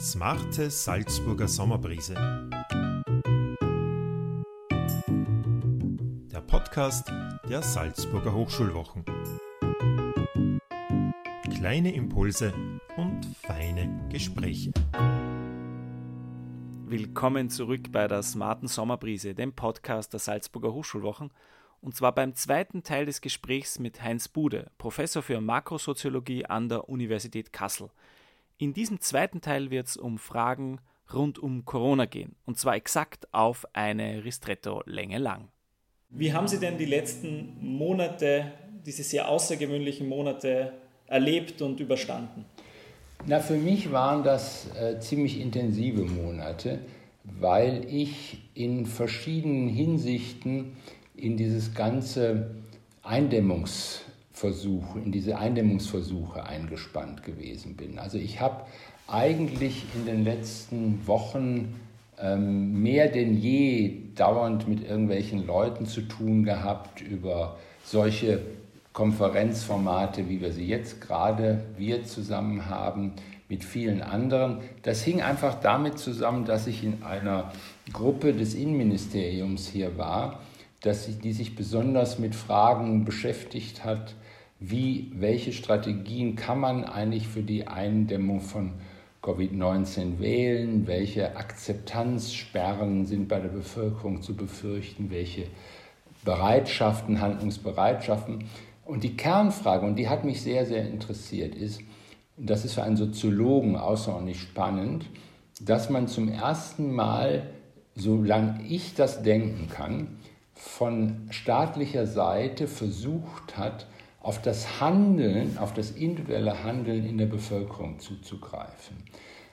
Smarte Salzburger Sommerbrise. Der Podcast der Salzburger Hochschulwochen. Kleine Impulse und feine Gespräche. Willkommen zurück bei der Smarten Sommerbrise, dem Podcast der Salzburger Hochschulwochen und zwar beim zweiten Teil des Gesprächs mit Heinz Bude, Professor für Makrosoziologie an der Universität Kassel. In diesem zweiten Teil wird es um Fragen rund um Corona gehen, und zwar exakt auf eine Ristretto-Länge lang. Wie haben Sie denn die letzten Monate, diese sehr außergewöhnlichen Monate erlebt und überstanden? Na, für mich waren das äh, ziemlich intensive Monate, weil ich in verschiedenen Hinsichten in dieses ganze Eindämmungsversuch, in diese Eindämmungsversuche eingespannt gewesen bin. Also ich habe eigentlich in den letzten Wochen ähm, mehr denn je dauernd mit irgendwelchen Leuten zu tun gehabt über solche Konferenzformate, wie wir sie jetzt gerade wir zusammen haben, mit vielen anderen. Das hing einfach damit zusammen, dass ich in einer Gruppe des Innenministeriums hier war, dass die sich besonders mit Fragen beschäftigt hat, wie, welche Strategien kann man eigentlich für die Eindämmung von Covid-19 wählen, welche Akzeptanzsperren sind bei der Bevölkerung zu befürchten, welche Bereitschaften, Handlungsbereitschaften. Und die Kernfrage, und die hat mich sehr, sehr interessiert, ist, das ist für einen Soziologen außerordentlich spannend, dass man zum ersten Mal, solange ich das denken kann, von staatlicher Seite versucht hat, auf das Handeln, auf das individuelle Handeln in der Bevölkerung zuzugreifen.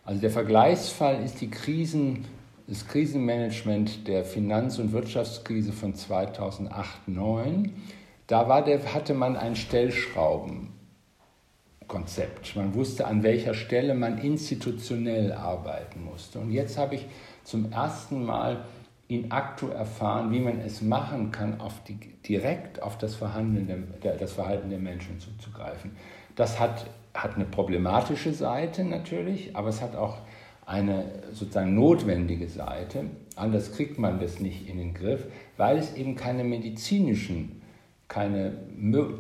Also der Vergleichsfall ist die Krisen, das Krisenmanagement der Finanz- und Wirtschaftskrise von 2008-2009. Da war der, hatte man ein Stellschraubenkonzept. Man wusste, an welcher Stelle man institutionell arbeiten musste. Und jetzt habe ich zum ersten Mal in aktu erfahren, wie man es machen kann, auf die, direkt auf das, der, das Verhalten der Menschen zuzugreifen. Das hat, hat eine problematische Seite natürlich, aber es hat auch eine sozusagen notwendige Seite. Anders kriegt man das nicht in den Griff, weil es eben keine medizinischen, keine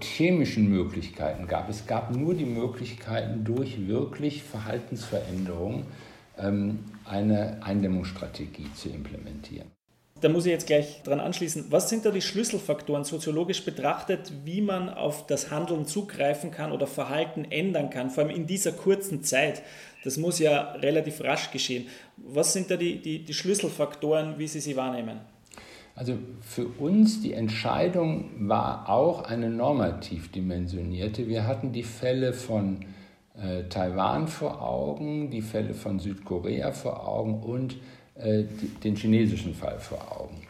chemischen Möglichkeiten gab. Es gab nur die Möglichkeiten, durch wirklich Verhaltensveränderungen ähm, eine Eindämmungsstrategie zu implementieren. Da muss ich jetzt gleich dran anschließen. Was sind da die Schlüsselfaktoren soziologisch betrachtet, wie man auf das Handeln zugreifen kann oder Verhalten ändern kann, vor allem in dieser kurzen Zeit? Das muss ja relativ rasch geschehen. Was sind da die, die, die Schlüsselfaktoren, wie Sie sie wahrnehmen? Also für uns die Entscheidung war auch eine normativ dimensionierte. Wir hatten die Fälle von äh, Taiwan vor Augen, die Fälle von Südkorea vor Augen und den chinesischen Fall vor Augen.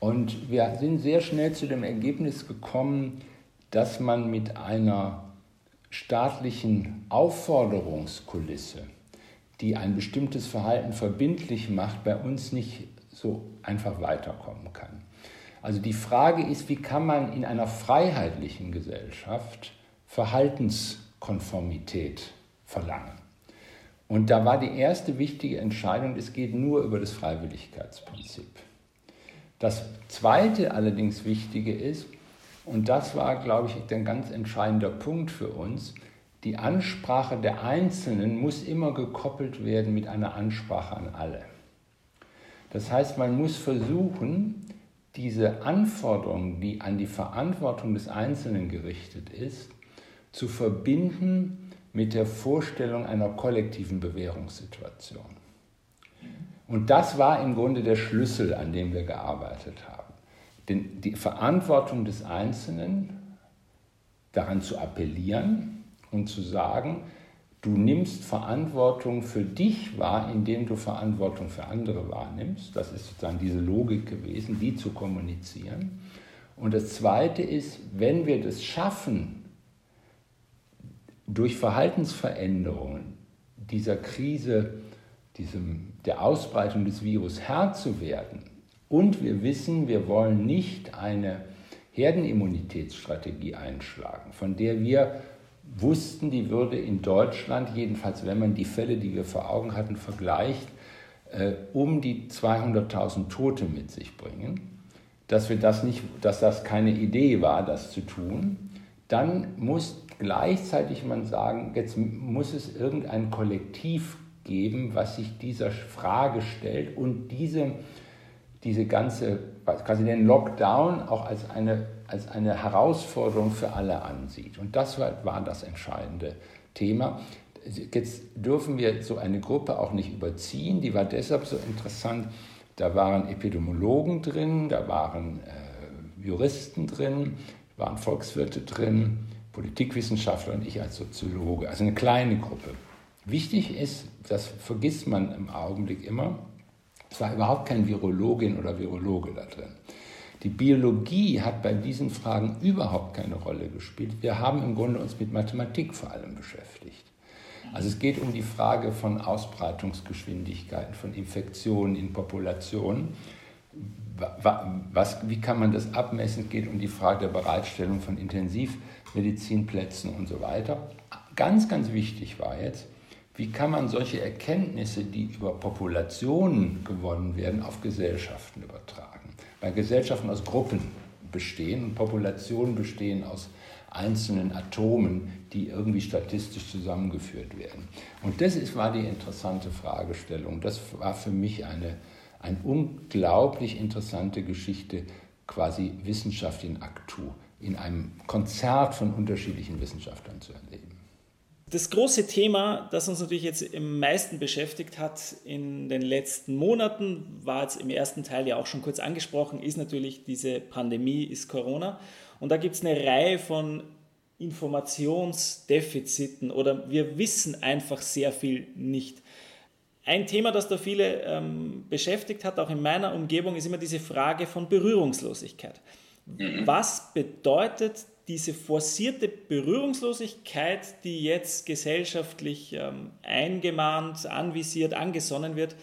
Und wir sind sehr schnell zu dem Ergebnis gekommen, dass man mit einer staatlichen Aufforderungskulisse, die ein bestimmtes Verhalten verbindlich macht, bei uns nicht so einfach weiterkommen kann. Also die Frage ist, wie kann man in einer freiheitlichen Gesellschaft Verhaltenskonformität verlangen? Und da war die erste wichtige Entscheidung, es geht nur über das Freiwilligkeitsprinzip. Das zweite allerdings Wichtige ist, und das war, glaube ich, ein ganz entscheidender Punkt für uns, die Ansprache der Einzelnen muss immer gekoppelt werden mit einer Ansprache an alle. Das heißt, man muss versuchen, diese Anforderung, die an die Verantwortung des Einzelnen gerichtet ist, zu verbinden mit der Vorstellung einer kollektiven Bewährungssituation. Und das war im Grunde der Schlüssel, an dem wir gearbeitet haben. Denn die Verantwortung des Einzelnen, daran zu appellieren und zu sagen, du nimmst Verantwortung für dich wahr, indem du Verantwortung für andere wahrnimmst. Das ist sozusagen diese Logik gewesen, die zu kommunizieren. Und das Zweite ist, wenn wir das schaffen, durch Verhaltensveränderungen dieser Krise, diesem, der Ausbreitung des Virus Herr zu werden. Und wir wissen, wir wollen nicht eine Herdenimmunitätsstrategie einschlagen, von der wir wussten, die würde in Deutschland, jedenfalls wenn man die Fälle, die wir vor Augen hatten, vergleicht, äh, um die 200.000 Tote mit sich bringen, dass, wir das nicht, dass das keine Idee war, das zu tun, dann muss gleichzeitig man sagen, jetzt muss es irgendein Kollektiv geben, was sich dieser Frage stellt und diese, diese ganze, quasi den Lockdown auch als eine, als eine Herausforderung für alle ansieht. Und das war, war das entscheidende Thema. Jetzt dürfen wir so eine Gruppe auch nicht überziehen. Die war deshalb so interessant. Da waren Epidemiologen drin, da waren äh, Juristen drin, waren Volkswirte drin, Politikwissenschaftler und ich als Soziologe. Also eine kleine Gruppe. Wichtig ist, das vergisst man im Augenblick immer, es war überhaupt kein Virologin oder Virologe da drin. Die Biologie hat bei diesen Fragen überhaupt keine Rolle gespielt. Wir haben im Grunde uns mit Mathematik vor allem beschäftigt. Also es geht um die Frage von Ausbreitungsgeschwindigkeiten, von Infektionen in Populationen. Was, wie kann man das abmessen? Es geht um die Frage der Bereitstellung von Intensivmedizinplätzen und so weiter. Ganz, ganz wichtig war jetzt, wie kann man solche Erkenntnisse, die über Populationen gewonnen werden, auf Gesellschaften übertragen? Weil Gesellschaften aus Gruppen bestehen und Populationen bestehen aus einzelnen Atomen, die irgendwie statistisch zusammengeführt werden. Und das ist, war die interessante Fragestellung. Das war für mich eine, eine unglaublich interessante Geschichte, quasi Wissenschaft in Aktu, in einem Konzert von unterschiedlichen Wissenschaftlern zu erleben. Das große Thema, das uns natürlich jetzt am meisten beschäftigt hat in den letzten Monaten, war jetzt im ersten Teil ja auch schon kurz angesprochen, ist natürlich diese Pandemie, ist Corona. Und da gibt es eine Reihe von Informationsdefiziten oder wir wissen einfach sehr viel nicht. Ein Thema, das da viele ähm, beschäftigt hat, auch in meiner Umgebung, ist immer diese Frage von Berührungslosigkeit. Mhm. Was bedeutet diese forcierte Berührungslosigkeit, die jetzt gesellschaftlich ähm, eingemahnt, anvisiert, angesonnen wird,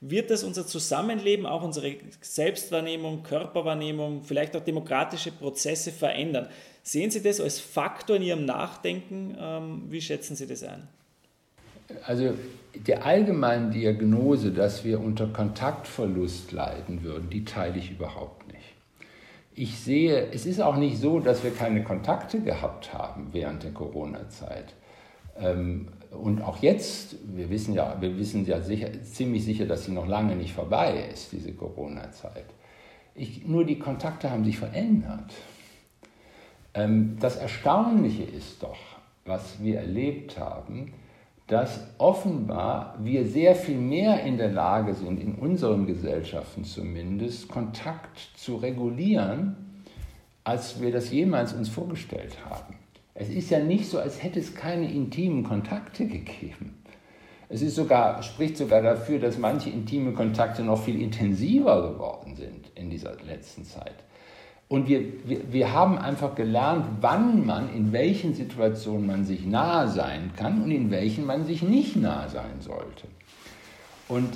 wird das unser Zusammenleben, auch unsere Selbstwahrnehmung, Körperwahrnehmung, vielleicht auch demokratische Prozesse verändern. Sehen Sie das als Faktor in Ihrem Nachdenken? Ähm, wie schätzen Sie das ein? Also der allgemeinen Diagnose, dass wir unter Kontaktverlust leiden würden, die teile ich überhaupt nicht ich sehe, es ist auch nicht so, dass wir keine Kontakte gehabt haben während der Corona-Zeit. Ähm, und auch jetzt, wir wissen ja, wir wissen ja sicher, ziemlich sicher, dass sie noch lange nicht vorbei ist, diese Corona-Zeit. nur die Kontakte haben sich verändert. Ähm, das Erstaunliche ist doch, was wir erlebt haben, dass offenbar wir sehr viel mehr in der Lage sind, in unseren Gesellschaften zumindest, Kontakt zu regulieren, als wir das jemals uns vorgestellt haben. Es ist ja nicht so, als hätte es keine intimen Kontakte gegeben. Es ist sogar, spricht sogar dafür, dass manche intime Kontakte noch viel intensiver geworden sind in dieser letzten Zeit. Und wir, wir, wir haben einfach gelernt, wann man, in welchen Situationen man sich nahe sein kann und in welchen man sich nicht nahe sein sollte. Und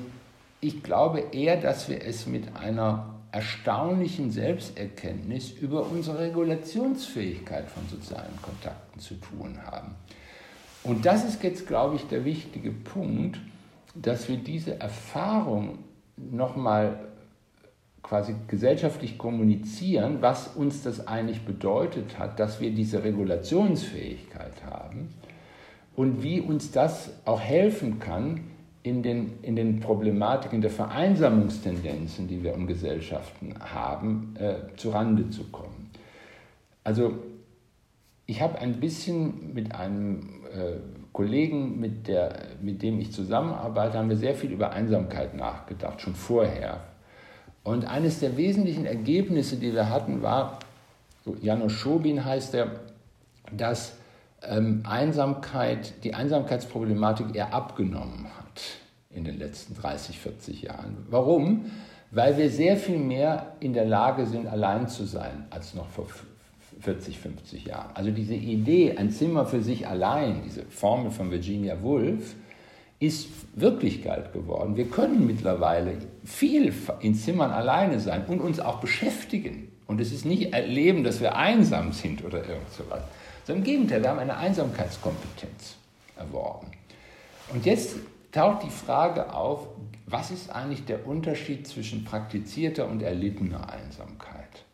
ich glaube eher, dass wir es mit einer erstaunlichen Selbsterkenntnis über unsere Regulationsfähigkeit von sozialen Kontakten zu tun haben. Und das ist jetzt, glaube ich, der wichtige Punkt, dass wir diese Erfahrung nochmal quasi gesellschaftlich kommunizieren, was uns das eigentlich bedeutet hat, dass wir diese Regulationsfähigkeit haben und wie uns das auch helfen kann, in den, in den Problematiken der Vereinsamungstendenzen, die wir in Gesellschaften haben, äh, zu Rande zu kommen. Also ich habe ein bisschen mit einem äh, Kollegen, mit, der, mit dem ich zusammenarbeite, haben wir sehr viel über Einsamkeit nachgedacht, schon vorher. Und eines der wesentlichen Ergebnisse, die wir hatten, war, Janusz Schobin heißt er, dass ähm, Einsamkeit, die Einsamkeitsproblematik eher abgenommen hat in den letzten 30, 40 Jahren. Warum? Weil wir sehr viel mehr in der Lage sind, allein zu sein, als noch vor 40, 50 Jahren. Also diese Idee, ein Zimmer für sich allein, diese Formel von Virginia Woolf, ist Wirklichkeit geworden. Wir können mittlerweile viel in Zimmern alleine sein und uns auch beschäftigen. Und es ist nicht erleben, dass wir einsam sind oder irgend sowas, sondern im Gegenteil, wir haben eine Einsamkeitskompetenz erworben. Und jetzt taucht die Frage auf, was ist eigentlich der Unterschied zwischen praktizierter und erlittener Einsamkeit?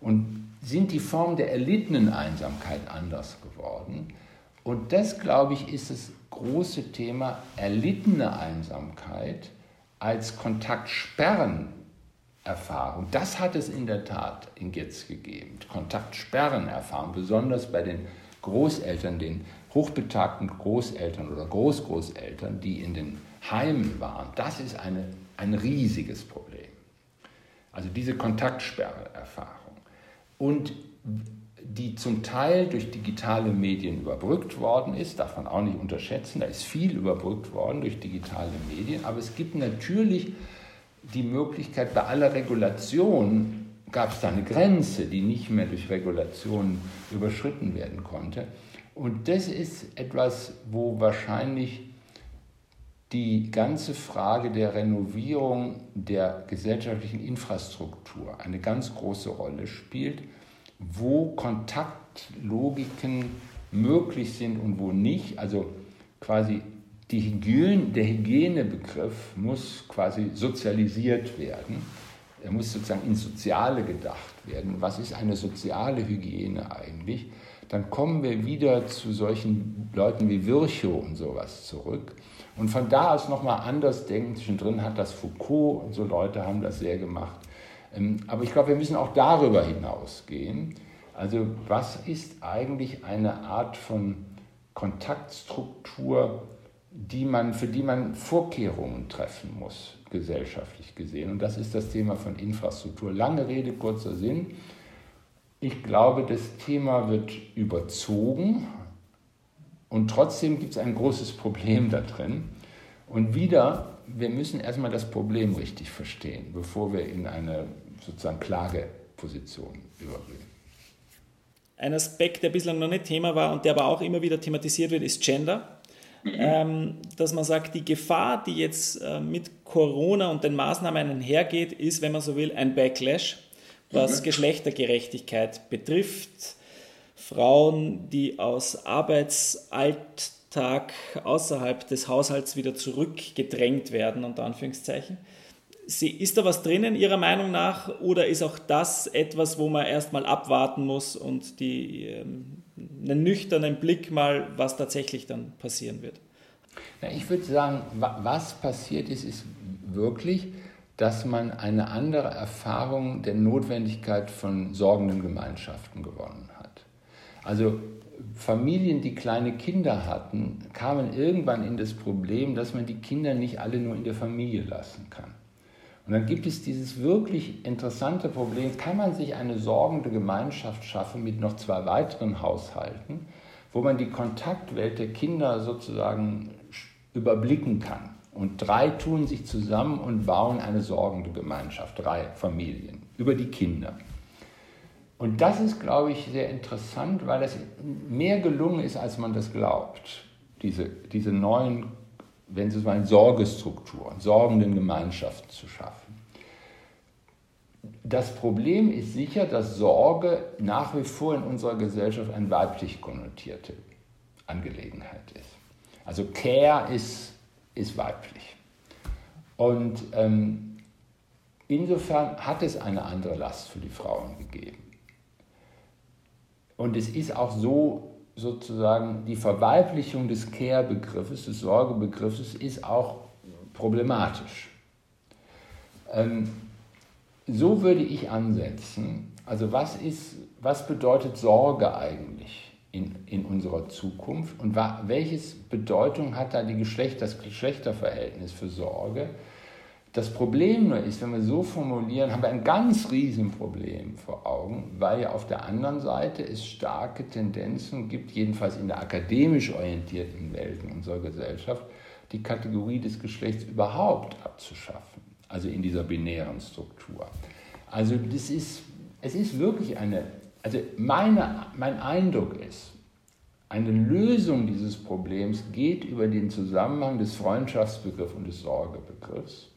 Und sind die Formen der erlittenen Einsamkeit anders geworden? Und das, glaube ich, ist das große Thema erlittene Einsamkeit als Kontaktsperrenerfahrung. Das hat es in der Tat in Getz gegeben. Kontaktsperrenerfahrung, besonders bei den Großeltern, den hochbetagten Großeltern oder Großgroßeltern, die in den Heimen waren. Das ist eine, ein riesiges Problem. Also diese Kontaktsperreerfahrung. Und die zum Teil durch digitale Medien überbrückt worden ist, darf man auch nicht unterschätzen, da ist viel überbrückt worden durch digitale Medien, aber es gibt natürlich die Möglichkeit, bei aller Regulation gab es da eine Grenze, die nicht mehr durch Regulation überschritten werden konnte. Und das ist etwas, wo wahrscheinlich die ganze Frage der Renovierung der gesellschaftlichen Infrastruktur eine ganz große Rolle spielt, wo Kontaktlogiken möglich sind und wo nicht. Also quasi Hygiene, der Hygienebegriff muss quasi sozialisiert werden. Er muss sozusagen ins Soziale gedacht werden. Was ist eine soziale Hygiene eigentlich? Dann kommen wir wieder zu solchen Leuten wie Virchow und sowas zurück. Und von da aus nochmal anders denken. Zwischendrin hat das Foucault und so Leute haben das sehr gemacht. Ähm, aber ich glaube, wir müssen auch darüber hinausgehen. Also was ist eigentlich eine Art von Kontaktstruktur, die man, für die man Vorkehrungen treffen muss, gesellschaftlich gesehen? Und das ist das Thema von Infrastruktur. Lange Rede, kurzer Sinn. Ich glaube, das Thema wird überzogen und trotzdem gibt es ein großes Problem da drin. Und wieder wir müssen erstmal das Problem richtig verstehen, bevor wir in eine sozusagen Klageposition übergehen. Ein Aspekt, der bislang noch nicht Thema war und der aber auch immer wieder thematisiert wird, ist Gender. Mhm. Ähm, dass man sagt, die Gefahr, die jetzt äh, mit Corona und den Maßnahmen einhergeht, ist, wenn man so will, ein Backlash, was mhm. Geschlechtergerechtigkeit betrifft. Frauen, die aus Arbeitsalt Tag außerhalb des Haushalts wieder zurückgedrängt werden, unter Anführungszeichen. ist da was drinnen Ihrer Meinung nach oder ist auch das etwas, wo man erstmal abwarten muss und die, ähm, einen nüchternen Blick mal, was tatsächlich dann passieren wird? Na, ich würde sagen, was passiert ist, ist wirklich, dass man eine andere Erfahrung der Notwendigkeit von sorgenden Gemeinschaften gewonnen hat. Also Familien, die kleine Kinder hatten, kamen irgendwann in das Problem, dass man die Kinder nicht alle nur in der Familie lassen kann. Und dann gibt es dieses wirklich interessante Problem, kann man sich eine sorgende Gemeinschaft schaffen mit noch zwei weiteren Haushalten, wo man die Kontaktwelt der Kinder sozusagen überblicken kann. Und drei tun sich zusammen und bauen eine sorgende Gemeinschaft, drei Familien, über die Kinder. Und das ist, glaube ich, sehr interessant, weil es mehr gelungen ist, als man das glaubt. Diese, diese neuen, wenn Sie so wollen, Sorgestrukturen, sorgenden Gemeinschaften zu schaffen. Das Problem ist sicher, dass Sorge nach wie vor in unserer Gesellschaft eine weiblich konnotierte Angelegenheit ist. Also Care ist, ist weiblich. Und ähm, insofern hat es eine andere Last für die Frauen gegeben. Und es ist auch so, sozusagen, die Verweiblichung des Care-Begriffes, des Sorgebegriffes, ist auch problematisch. Ähm, so würde ich ansetzen. Also was, ist, was bedeutet Sorge eigentlich in, in unserer Zukunft und welche Bedeutung hat da die Geschlecht, das Geschlechterverhältnis für Sorge? Das Problem nur ist, wenn wir so formulieren, haben wir ein ganz Riesenproblem vor Augen, weil ja auf der anderen Seite es starke Tendenzen gibt, jedenfalls in der akademisch orientierten Welt unserer Gesellschaft, die Kategorie des Geschlechts überhaupt abzuschaffen, also in dieser binären Struktur. Also das ist, es ist wirklich eine, also meine, mein Eindruck ist, eine Lösung dieses Problems geht über den Zusammenhang des Freundschaftsbegriffs und des Sorgebegriffs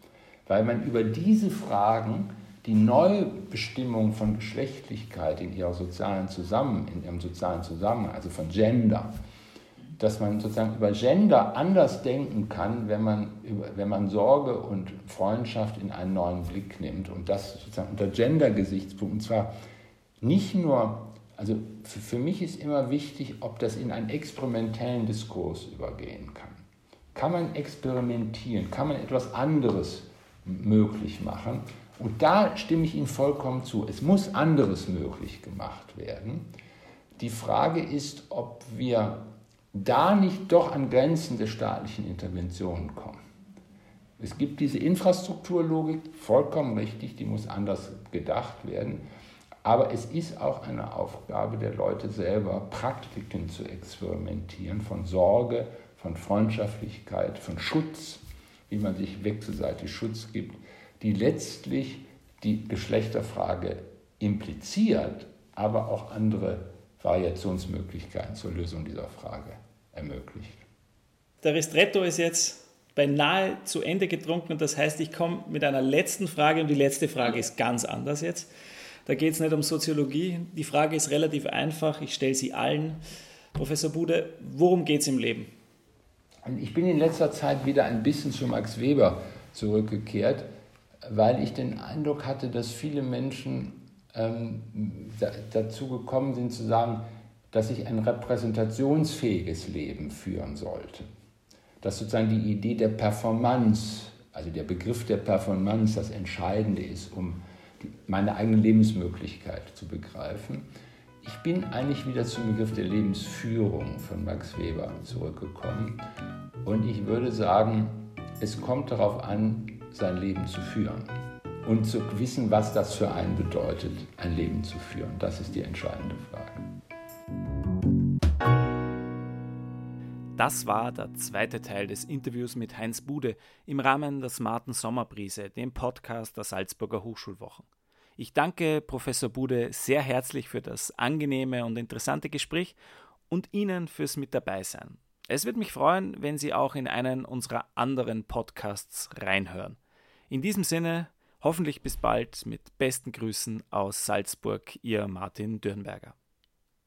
weil man über diese Fragen die Neubestimmung von Geschlechtlichkeit in, ihrer sozialen Zusammen, in ihrem sozialen Zusammenhang, also von Gender, dass man sozusagen über Gender anders denken kann, wenn man, wenn man Sorge und Freundschaft in einen neuen Blick nimmt und das sozusagen unter Gender-Gesichtspunkten. Und zwar nicht nur, also für, für mich ist immer wichtig, ob das in einen experimentellen Diskurs übergehen kann. Kann man experimentieren? Kann man etwas anderes möglich machen? Und da stimme ich Ihnen vollkommen zu. Es muss anderes möglich gemacht werden. Die Frage ist, ob wir da nicht doch an Grenzen der staatlichen Interventionen kommen. Es gibt diese Infrastrukturlogik, vollkommen richtig, die muss anders gedacht werden. Aber es ist auch eine Aufgabe der Leute selber, Praktiken zu experimentieren von Sorge, von Freundschaftlichkeit, von Schutz, wie man sich wechselseitig Schutz gibt, die letztlich die Geschlechterfrage impliziert, aber auch andere Variationsmöglichkeiten zur Lösung dieser Frage ermöglicht. Der Ristretto ist jetzt beinahe zu Ende getrunken und das heißt, ich komme mit einer letzten Frage und die letzte Frage ist ganz anders jetzt. Da geht es nicht um Soziologie. Die Frage ist relativ einfach. Ich stelle sie allen. Professor Bude, worum geht es im Leben? Ich bin in letzter Zeit wieder ein bisschen zu Max Weber zurückgekehrt, weil ich den Eindruck hatte, dass viele Menschen ähm, dazu gekommen sind zu sagen, dass ich ein repräsentationsfähiges Leben führen sollte. Dass sozusagen die Idee der Performance, also der Begriff der Performance das Entscheidende ist, um meine eigene Lebensmöglichkeit zu begreifen. Ich bin eigentlich wieder zum Begriff der Lebensführung von Max Weber zurückgekommen und ich würde sagen, es kommt darauf an, sein Leben zu führen und zu wissen, was das für einen bedeutet, ein Leben zu führen. Das ist die entscheidende Frage. Das war der zweite Teil des Interviews mit Heinz Bude im Rahmen der Smarten Sommerbrise, dem Podcast der Salzburger Hochschulwochen. Ich danke Professor Bude sehr herzlich für das angenehme und interessante Gespräch und Ihnen fürs Mit dabei sein. Es würde mich freuen, wenn Sie auch in einen unserer anderen Podcasts reinhören. In diesem Sinne, hoffentlich bis bald mit besten Grüßen aus Salzburg, Ihr Martin Dürnberger.